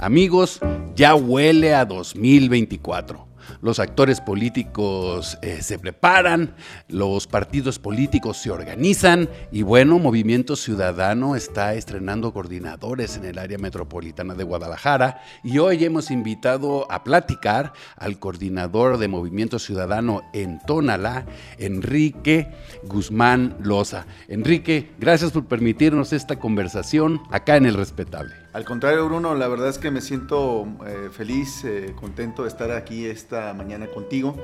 Amigos, ya huele a 2024 los actores políticos eh, se preparan, los partidos políticos se organizan y bueno, Movimiento Ciudadano está estrenando coordinadores en el área metropolitana de Guadalajara y hoy hemos invitado a platicar al coordinador de Movimiento Ciudadano en Tonalá, Enrique Guzmán Loza. Enrique, gracias por permitirnos esta conversación acá en El Respetable. Al contrario, Bruno, la verdad es que me siento eh, feliz, eh, contento de estar aquí esta mañana contigo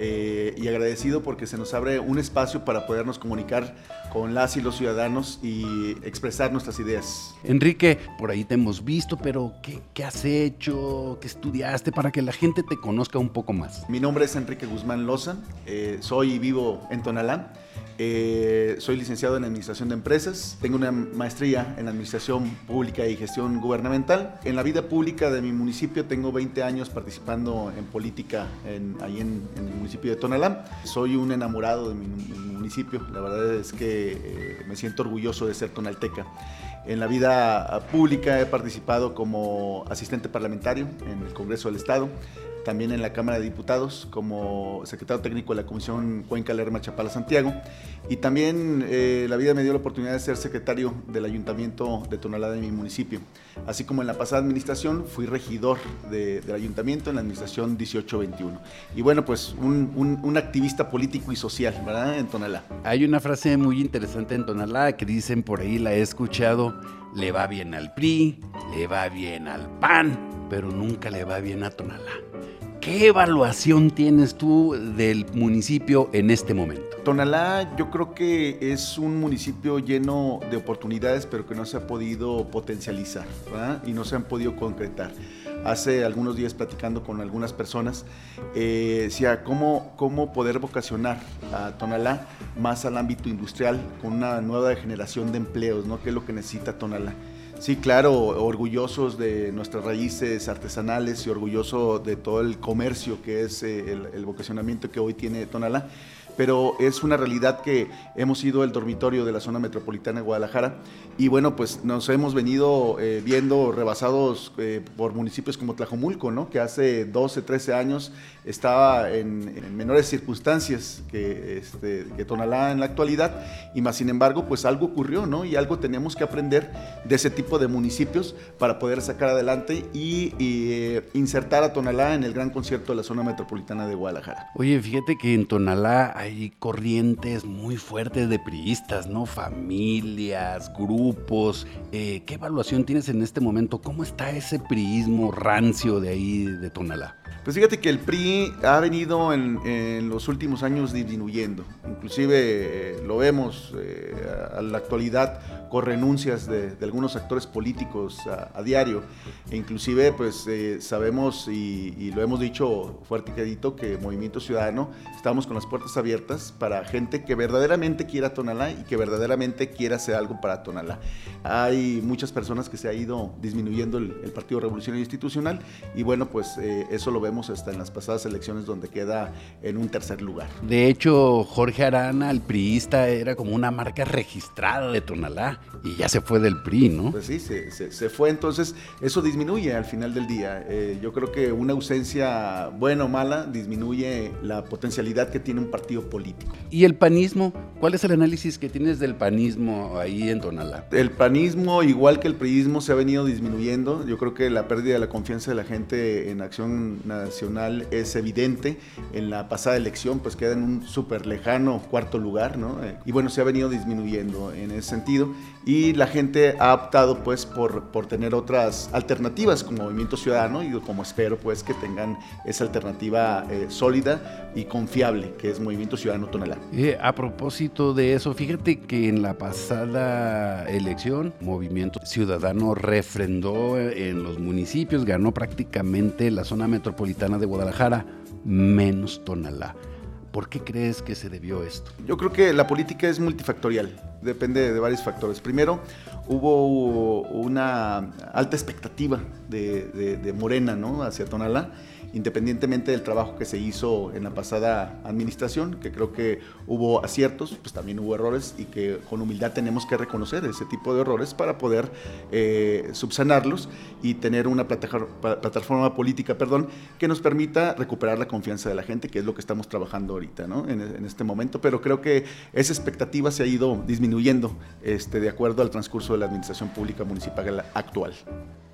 eh, y agradecido porque se nos abre un espacio para podernos comunicar con las y los ciudadanos y expresar nuestras ideas. Enrique, por ahí te hemos visto, pero ¿qué, qué has hecho? ¿Qué estudiaste para que la gente te conozca un poco más? Mi nombre es Enrique Guzmán Loza, soy y vivo en Tonalá. Eh, soy licenciado en Administración de Empresas, tengo una maestría en Administración Pública y Gestión Gubernamental. En la vida pública de mi municipio tengo 20 años participando en política en, ahí en, el municipio de Tonalá. Soy un enamorado de mi, municipio, la verdad es que eh, me siento orgulloso de ser tonalteca. En la vida pública he participado como asistente parlamentario en el Congreso del Estado, también en la Cámara de Diputados como secretario técnico de la Comisión Cuenca Lerma Chapala Santiago y también eh, la vida me dio la oportunidad de ser secretario del Ayuntamiento de Tonalá de mi municipio. Así como en la pasada administración fui regidor del ayuntamiento en la administración 1821. Y bueno, pues un, un, activista político y social, ¿verdad? En Tonalá. Hay una frase muy interesante en Tonalá que dicen por ahí, la he escuchado, le va bien al PRI, le va bien al PAN, pero nunca le va bien a Tonalá. ¿Qué evaluación tienes tú del municipio en este momento? Tonalá yo creo que es un municipio lleno de oportunidades, pero que no se ha podido potencializar y no se han podido concretar. Hace algunos días platicando con algunas personas, eh, decía cómo, cómo poder vocacionar a Tonalá más al ámbito industrial con una nueva generación de empleos, ¿no? ¿Qué es lo que necesita Tonalá? Sí, claro, orgullosos de nuestras raíces artesanales y orgulloso de todo el comercio que es eh, el, el vocacionamiento que hoy tiene Tonalá pero es una realidad que hemos sido el dormitorio de la zona metropolitana de Guadalajara y bueno, pues nos hemos venido eh, viendo rebasados eh, por municipios como Tlajomulco, ¿no? que hace 12, 13 años estaba en, menores circunstancias que, este, que Tonalá en la actualidad y más sin embargo, pues algo ocurrió ¿no? y algo tenemos que aprender de ese tipo de municipios para poder sacar adelante y, eh, insertar a Tonalá en el gran concierto de la zona metropolitana de Guadalajara. Oye, fíjate que en Tonalá hay corrientes muy fuertes de priistas, ¿no? Familias, grupos. Eh, ¿Qué evaluación tienes en este momento? ¿Cómo está ese priismo rancio de ahí de Tonalá? Pues fíjate que el PRI ha venido en, los últimos años disminuyendo. Inclusive eh, lo vemos eh, a, la actualidad con renuncias de, algunos actores políticos a, diario. E inclusive pues eh, sabemos y, lo hemos dicho fuerte y quedito que Movimiento Ciudadano estamos con las puertas abiertas para gente que verdaderamente quiera Tonalá y que verdaderamente quiera hacer algo para Tonalá. Hay muchas personas que se ha ido disminuyendo el, el Partido Revolucionario Institucional y bueno pues eso lo vemos hasta en las pasadas elecciones donde queda en un tercer lugar. De hecho, Jorge Arana, el priista, era como una marca registrada de Tonalá y ya se fue del PRI, ¿no? Pues sí, se, se, fue, entonces eso disminuye al final del día. Eh, yo creo que una ausencia buena o mala disminuye la potencialidad que tiene un partido político. ¿Y el panismo? ¿Cuál es el análisis que tienes del panismo ahí en Tonalá? El panismo, igual que el priismo, se ha venido disminuyendo. Yo creo que la pérdida de la confianza de la gente en acción nacional es evidente. En la pasada elección, pues queda en un súper lejano cuarto lugar, ¿no? Eh, y bueno, se ha venido disminuyendo en ese sentido. Y la gente ha optado, pues, por, por tener otras alternativas como Movimiento Ciudadano y como espero, pues, que tengan esa alternativa eh, sólida y confiable, que es Movimiento Ciudadano Tonalá. Eh, a propósito de eso, fíjate que en la pasada elección, Movimiento Ciudadano refrendó en los municipios, ganó prácticamente la zona metropolitana de Guadalajara, menos Tonalá. ¿Por qué crees que se debió esto? Yo creo que la política es multifactorial depende de varios factores. Primero, hubo una alta expectativa de, de Morena ¿no? hacia Tonalá independientemente del trabajo que se hizo en la pasada administración, que creo que hubo aciertos, pues también hubo errores y que con humildad tenemos que reconocer ese tipo de errores para poder eh, subsanarlos y tener una plataforma, política perdón, que nos permita recuperar la confianza de la gente, que es lo que estamos trabajando ahorita ¿no? en, en, este momento. Pero creo que esa expectativa se ha ido disminuyendo este, de acuerdo al transcurso de la administración pública municipal actual.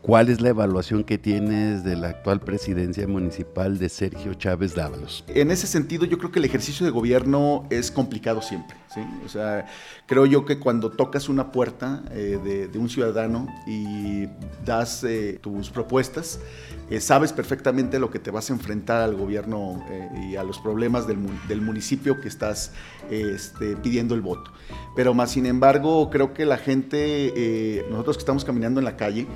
¿Cuál es la evaluación que tienes de la actual presidencia municipal de Sergio Chávez Dávalos? En ese sentido, yo creo que el ejercicio de gobierno es complicado siempre. ¿sí? O sea, creo yo que cuando tocas una puerta eh, de, un ciudadano y das eh, tus propuestas, eh, sabes perfectamente lo que te vas a enfrentar al gobierno y a los problemas del, del municipio que estás este, pidiendo el voto. Pero más sin embargo, creo que la gente, nosotros que estamos caminando en la calle,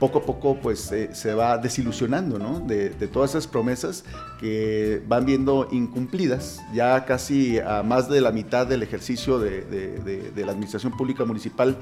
poco a poco pues eh, se va desilusionando ¿no? de, todas esas promesas que van viendo incumplidas ya casi a más de la mitad del ejercicio de, la administración pública municipal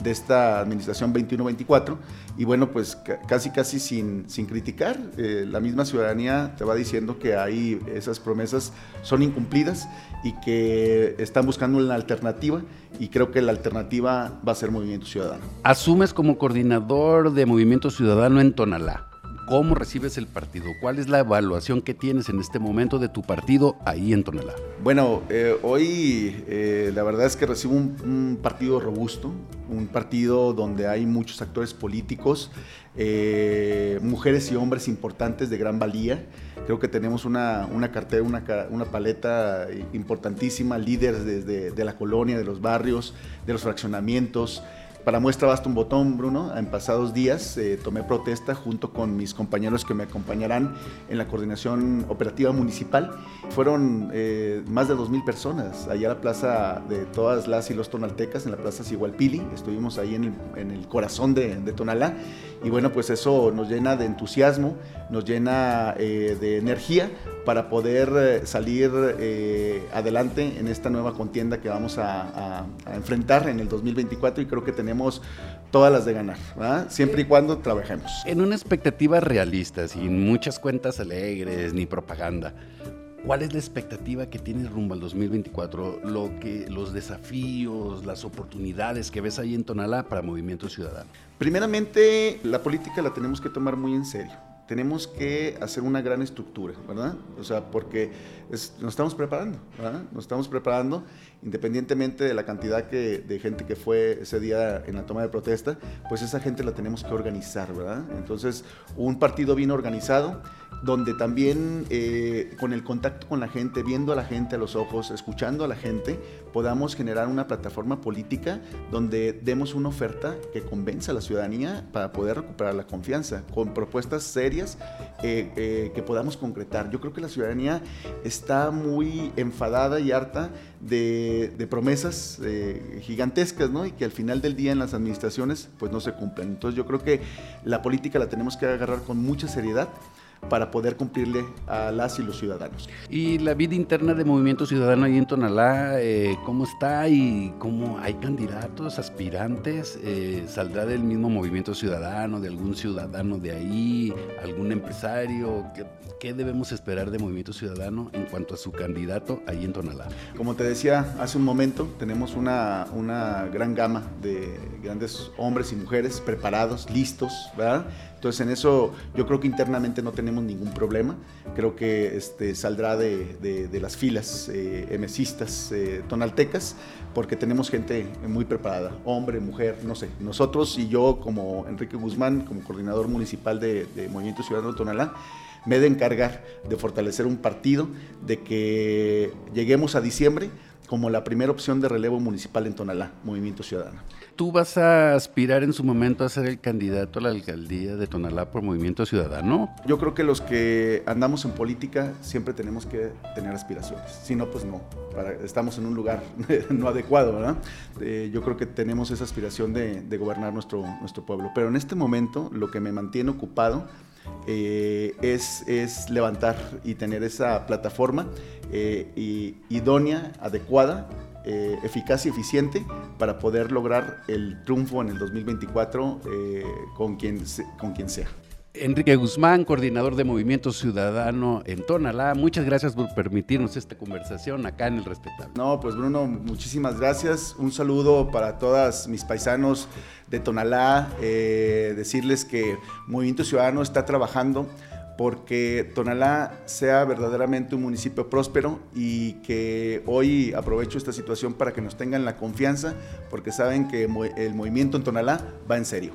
de esta administración 21-24 y bueno pues casi casi sin, sin criticar eh, la misma ciudadanía te va diciendo que ahí esas promesas son incumplidas y que están buscando una alternativa y creo que la alternativa va a ser Movimiento Ciudadano. Asumes como coordinador de Movimiento Ciudadano en Tonalá. ¿Cómo recibes el partido? ¿Cuál es la evaluación que tienes en este momento de tu partido ahí en Tonalá? Bueno, eh, hoy eh, la verdad es que recibo un, partido robusto, un partido donde hay muchos actores políticos, eh, mujeres y hombres importantes de gran valía. Creo que tenemos una, una cartera, una, una, paleta importantísima, líderes desde de la colonia, de los barrios, de los fraccionamientos. Para muestra basta un botón, Bruno. En pasados días eh, tomé protesta junto con mis compañeros que me acompañarán en la coordinación operativa municipal. Fueron eh, más de 2.000 personas allá a la plaza de todas las y los tonaltecas, en la plaza Sigualpili. Estuvimos ahí en el, corazón de, Tonalá. Y bueno, pues eso nos llena de entusiasmo, nos llena eh, de energía para poder salir adelante en esta nueva contienda que vamos a, a enfrentar en el 2024 y creo que tenemos todas las de ganar, siempre y cuando trabajemos. En una expectativa realista, sin muchas cuentas alegres ni propaganda, ¿cuál es la expectativa que tienes rumbo al 2024? Lo que, los desafíos, las oportunidades que ves ahí en Tonalá para Movimiento Ciudadano. Primeramente, la política la tenemos que tomar muy en serio tenemos que hacer una gran estructura, ¿verdad? O sea, porque nos estamos preparando, ¿verdad? Nos estamos preparando independientemente de la cantidad de gente que fue ese día en la toma de protesta, pues esa gente la tenemos que organizar, ¿verdad? Entonces, un partido bien organizado, donde también eh, con el contacto con la gente, viendo a la gente a los ojos, escuchando a la gente, podamos generar una plataforma política donde demos una oferta que convenza a la ciudadanía para poder recuperar la confianza, con propuestas serias eh, eh, que podamos concretar. Yo creo que la ciudadanía está muy enfadada y harta de, de promesas gigantescas, ¿no? Y que al final del día en las administraciones pues no se cumplen. Entonces yo creo que la política la tenemos que agarrar con mucha seriedad para poder cumplirle a las y los ciudadanos. ¿Y la vida interna de Movimiento Ciudadano ahí en Tonalá, eh, cómo está y cómo hay candidatos, aspirantes? Eh, ¿Saldrá del mismo Movimiento Ciudadano, de algún ciudadano de ahí, algún empresario? ¿Qué, ¿Qué, debemos esperar de Movimiento Ciudadano en cuanto a su candidato ahí en Tonalá? Como te decía hace un momento, tenemos una, una gran gama de grandes hombres y mujeres preparados, listos, ¿verdad? Entonces en eso yo creo que internamente no tenemos ningún problema. Creo que este, saldrá de, las filas eh, eh, tonaltecas porque tenemos gente muy preparada, hombre, mujer, no sé. Nosotros y yo como Enrique Guzmán, como coordinador municipal de, de Movimiento Ciudadano Tonalá, me he de encargar de fortalecer un partido, de que lleguemos a diciembre como la primera opción de relevo municipal en Tonalá, Movimiento Ciudadano. ¿Tú vas a aspirar en su momento a ser el candidato a la alcaldía de Tonalá por Movimiento Ciudadano? Yo creo que los que andamos en política siempre tenemos que tener aspiraciones. Si no, pues no. estamos en un lugar no adecuado, ¿verdad? Eh, yo creo que tenemos esa aspiración de, gobernar nuestro, nuestro pueblo. Pero en este momento lo que me mantiene ocupado eh, es, es, levantar y tener esa plataforma eh, idónea, adecuada eh, eficaz y eficiente para poder lograr el triunfo en el 2024 eh, con, quien, con quien sea. Enrique Guzmán, coordinador de Movimiento Ciudadano en Tonalá, muchas gracias por permitirnos esta conversación acá en El Respetable. No, pues Bruno, muchísimas gracias. Un saludo para todas mis paisanos de Tonalá. Eh, decirles que Movimiento Ciudadano está trabajando porque Tonalá sea verdaderamente un municipio próspero y que hoy aprovecho esta situación para que nos tengan la confianza porque saben que el movimiento en Tonalá va en serio.